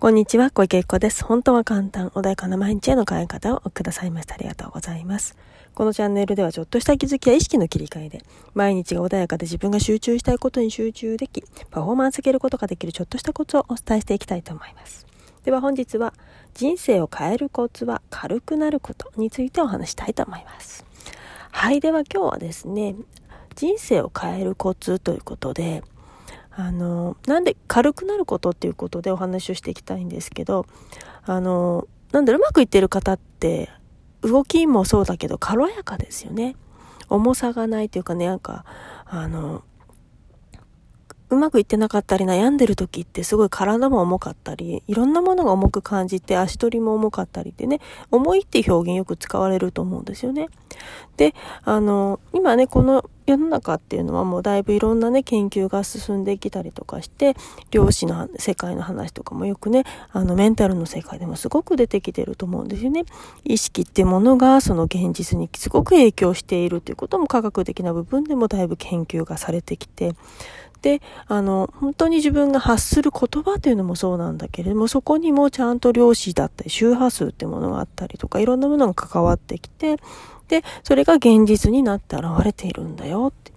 こんにちは、小池子です。本当は簡単、穏やかな毎日への考え方をくださいましてありがとうございます。このチャンネルではちょっとした気づきや意識の切り替えで、毎日が穏やかで自分が集中したいことに集中でき、パフォーマンスを上げることができるちょっとしたコツをお伝えしていきたいと思います。では本日は、人生を変えるコツは軽くなることについてお話したいと思います。はい、では今日はですね、人生を変えるコツということで、あの、なんで軽くなることっていうことでお話をしていきたいんですけど、あの、なんだろう、うまくいってる方って、動きもそうだけど軽やかですよね。重さがないというかね、なんか、あの、うまくいってなかったり悩んでる時ってすごい体も重かったり、いろんなものが重く感じて足取りも重かったりってね、重いって表現よく使われると思うんですよね。で、あの、今ね、この世の中っていうのはもうだいぶいろんなね、研究が進んできたりとかして、量子の世界の話とかもよくね、あのメンタルの世界でもすごく出てきてると思うんですよね。意識ってものがその現実にすごく影響しているということも科学的な部分でもだいぶ研究がされてきて、で、あの、本当に自分が発する言葉というのもそうなんだけれども、そこにもちゃんと量子だったり、周波数ってものがあったりとか、いろんなものが関わってきて、で、それが現実になって現れているんだよって。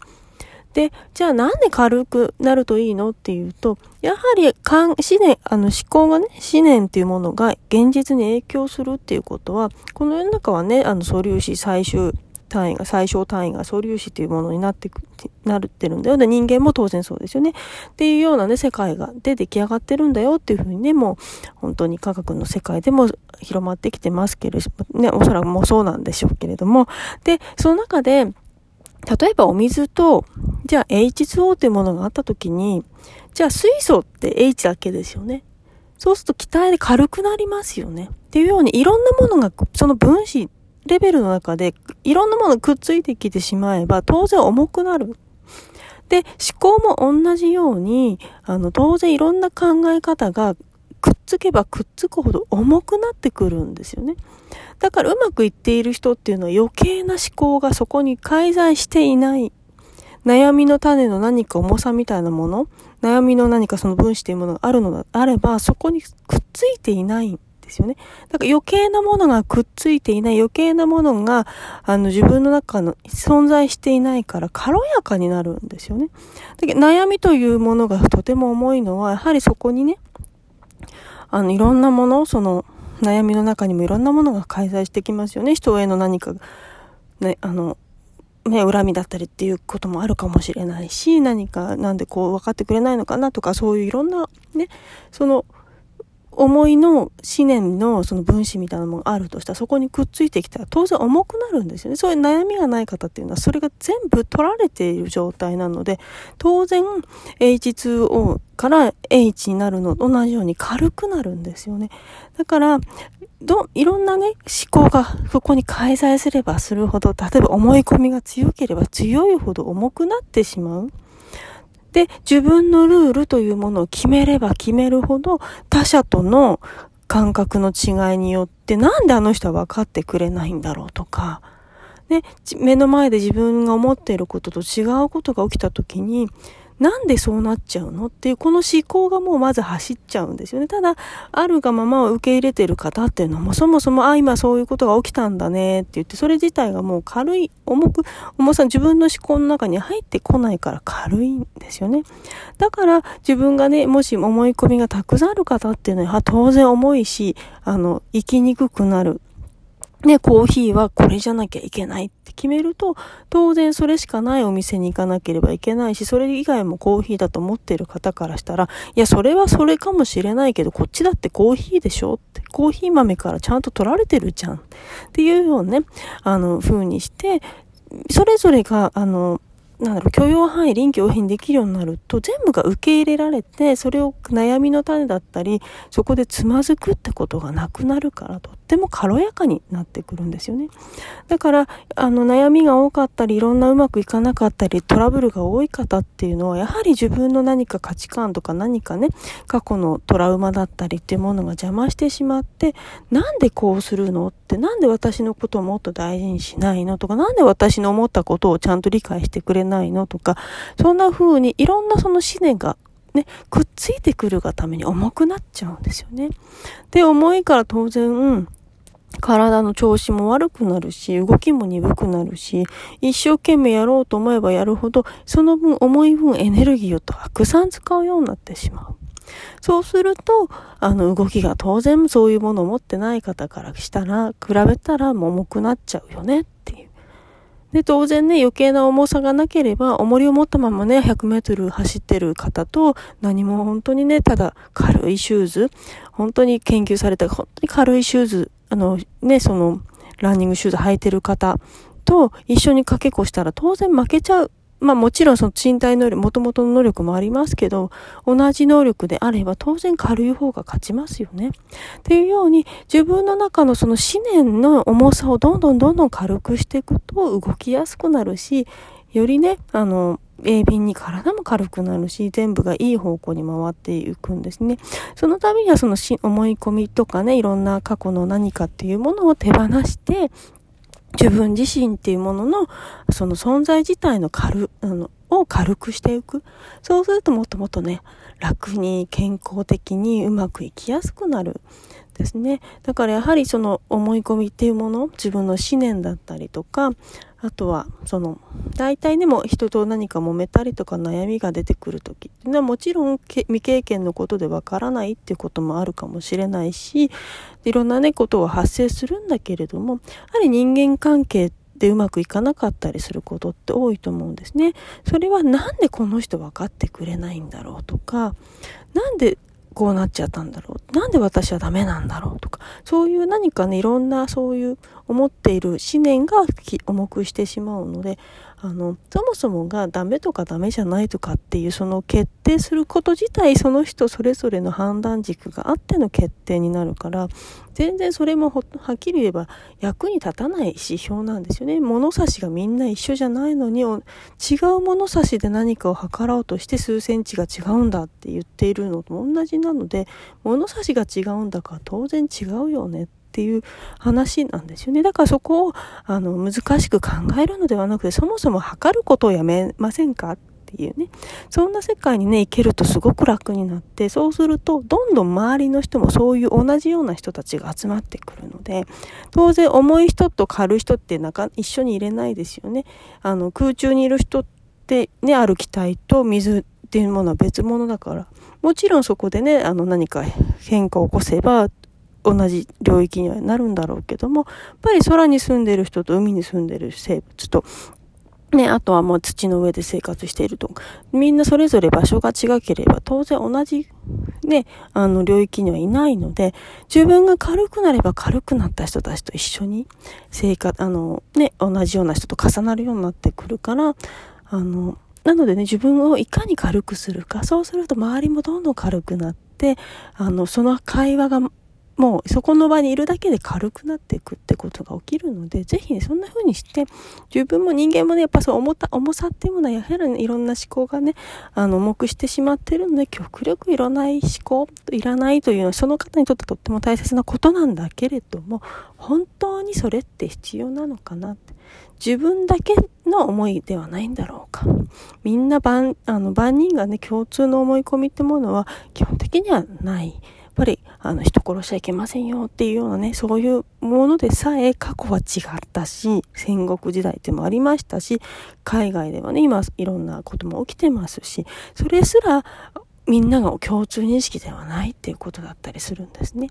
で、じゃあなんで軽くなるといいのっていうと、やはり、思念、あの思考がね、思念っていうものが現実に影響するっていうことは、この世の中はね、あの素粒子最終単位が、最小単位が素粒子というものになってく、なるってるんだよ。で、人間も当然そうですよね。っていうようなね、世界が、で出来上がってるんだよっていうふうにね、もう、本当に科学の世界でも広まってきてますけれど、ね、おそらくもうそうなんでしょうけれども、で、その中で、例えばお水と、じゃあ H2O っていうものがあった時に、じゃあ水素って H だけですよね。そうすると気体で軽くなりますよね。っていうようにいろんなものが、その分子レベルの中でいろんなものくっついてきてしまえば当然重くなる。で、思考も同じように、あの、当然いろんな考え方がくっつけばくっつくほど重くなってくるんですよね。だからうまくいっている人っていうのは余計な思考がそこに介在していない。悩みの種の何か重さみたいなもの、悩みの何かその分子というものがあるのであれば、そこにくっついていないですよね。だから余計なものがくっついていない、余計なものが、あの、自分の中の存在していないから軽やかになるんですよね。だけど悩みというものがとても重いのは、やはりそこにね、あの、いろんなもの、その、悩みの中にもいろんなものが介在してきますよね。人への何か、ね、あの、ね、恨みだったりっていうこともあるかもしれないし、何か、なんでこう分かってくれないのかなとか、そういういろんな、ね、その、思いの思念のその分子みたいなものがあるとしたらそこにくっついてきたら当然重くなるんですよね。そういう悩みがない方っていうのはそれが全部取られている状態なので当然 H2O から H になるのと同じように軽くなるんですよね。だからど、いろんなね、思考がそこに介在すればするほど、例えば思い込みが強ければ強いほど重くなってしまう。で、自分のルールというものを決めれば決めるほど、他者との感覚の違いによって、なんであの人は分かってくれないんだろうとか、ね、目の前で自分が思っていることと違うことが起きた時に、なんでそうなっちゃうの？っていう、この思考がもうまず走っちゃうんですよね。ただ、あるがままを受け入れてる方っていうのはもうそもそも、あ、今そういうことが起きたんだねって言って、それ自体がもう軽い、重く、重さ、自分の思考の中に入ってこないから軽いんですよね。だから自分がね、もし思い込みがたくさんある方っていうのは当然重いし、あの、生きにくくなる。ね、コーヒーはこれじゃなきゃいけないっ決めると、当然それしかないお店に行かなければいけないし、それ以外もコーヒーだと思ってる方からしたら、いや、それはそれかもしれないけど、こっちだってコーヒーでしょって、コーヒー豆からちゃんと取られてるじゃん。っていうようなね、あの、風にして、それぞれが、あの、なんだろう、許容範囲、臨機応変できるようになると、全部が受け入れられて、それを悩みの種だったり、そこでつまずくってことがなくなるから、とっても軽やかになってくるんですよね。だから、あの、悩みが多かったり、いろんなうまくいかなかったり、トラブルが多い方っていうのは、やはり自分の何か価値観とか何かね、過去のトラウマだったりっていうものが邪魔してしまって、なんでこうするのって、なんで私のことをもっと大事にしないのとか、なんで私の思ったことをちゃんと理解してくれないないのとか、そんな風にいろんなその思念がね、くっついてくるがために重くなっちゃうんですよね。で、重いから当然、体の調子も悪くなるし、動きも鈍くなるし、一生懸命やろうと思えばやるほど、その分重い分エネルギーをたくさん使うようになってしまう。そうすると、あの動きが当然そういうものを持ってない方からしたら、比べたら重くなっちゃうよね。で、当然ね、余計な重さがなければ、重りを持ったままね、100メートル走ってる方と、何も本当にね、ただ軽いシューズ、本当に研究された、本当に軽いシューズ、あの、ね、その、ランニングシューズ履いてる方と一緒にかけっこしたら当然負けちゃう。まあもちろんその身体能力、元々の能力もありますけど、同じ能力であれば当然軽い方が勝ちますよね。っていうように自分の中のその思念の重さをどんどんどんどん軽くしていくと動きやすくなるし、よりね、あの、鋭敏に体も軽くなるし、全部がいい方向に回っていくんですね。そのためにはその思い込みとかね、いろんな過去の何かっていうものを手放して、自分自身っていうものの、その存在自体の軽、あの、を軽くしていく。そうするともっともっとね、楽に健康的にうまくいきやすくなる。ですね。だからやはりその思い込みっていうもの、自分の思念だったりとか、あとは、その、大体でも人と何か揉めたりとか悩みが出てくる時っていうのはもちろん未経験のことでわからないっていうこともあるかもしれないし、いろんなね、ことは発生するんだけれども、やはり人間関係でうまくいかなかったりすることって多いと思うんですね。それはなんでこの人分かってくれないんだろうとか、なんでこうなっちゃったんだろう。なんで私はダメなんだろうとか、そういう何かね、いろんなそういう思っている思念が重くしてしまうので、あの、そもそもがダメとかダメじゃないとかっていうその決定すること自体その人それぞれの判断軸があっての決定になるから、全然それもはっきり言えば役に立たない指標なんですよね。物差しがみんな一緒じゃないのに、違う物差しで何かを測ろうとして数センチが違うんだって言っているのと同じなので、物差しが違うんだから当然違うよねってていう話なんですよね。だからそこをあの難しく考えるのではなくて、そもそも測ることをやめませんかっていうね。そんな世界にね、行けるとすごく楽になって、そうすると、どんどん周りの人もそういう同じような人たちが集まってくるので、当然重い人と軽い人ってなか一緒に入れないですよね。あの、空中にいる人ってね、歩きたいと水っていうものは別物だから、もちろんそこでね、あの何か変化を起こせば、同じ領域にはなるんだろうけども、やっぱり空に住んでる人と海に住んでる生物と、ね、あとはもう土の上で生活していると。みんなそれぞれ場所が違ければ当然同じね、あの領域にはいないので、自分が軽くなれば軽くなった人たちと一緒に生活、あのね、同じような人と重なるようになってくるから、あの、なのでね、自分をいかに軽くするか、そうすると周りもどんどん軽くなって、あの、その会話がもうそこの場にいるだけで軽くなっていくってことが起きるので、ぜひね、そんな風にして、自分も人間もね、やっぱそう重た、重さっていうものは、やはり、ね、いろんな思考がね、あの、重くしてしまってるので、極力いらない思考、いらないというのは、その方にとってとっても大切なことなんだけれども、本当にそれって必要なのかなって。自分だけの思いではないんだろうか。みんな万、あの、万人がね、共通の思い込みってものは、基本的にはない。ぱり、あの、人殺しちゃいけませんよっていうようなね、そういうものでさえ過去は違ったし、戦国時代でもありましたし、海外ではね、今いろんなことも起きてますし、それすらみんなが共通認識ではないっていうことだったりするんですね。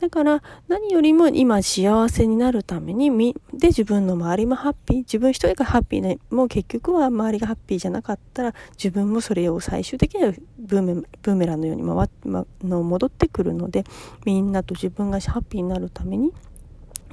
だから何よりも今幸せになるためにみ、で自分の周りもハッピー、自分一人がハッピーでもう結局は周りがハッピーじゃなかったら自分もそれを最終的にはブーメブーメランのように回、ま、の戻ってくるのでみんなと自分がハッピーになるために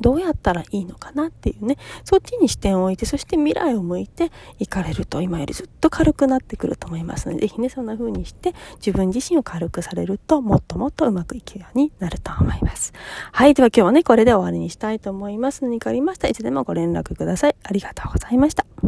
どうやったらいいのかなっていうね、そっちに視点を置いて、そして未来を向いていかれると今よりずっと軽くなってくると思いますので、ぜひね、そんな風にして自分自身を軽くされるともっともっとうまくいくようになると思います。はい。では今日はね、これで終わりにしたいと思います。何かありましたいつでもご連絡ください。ありがとうございました。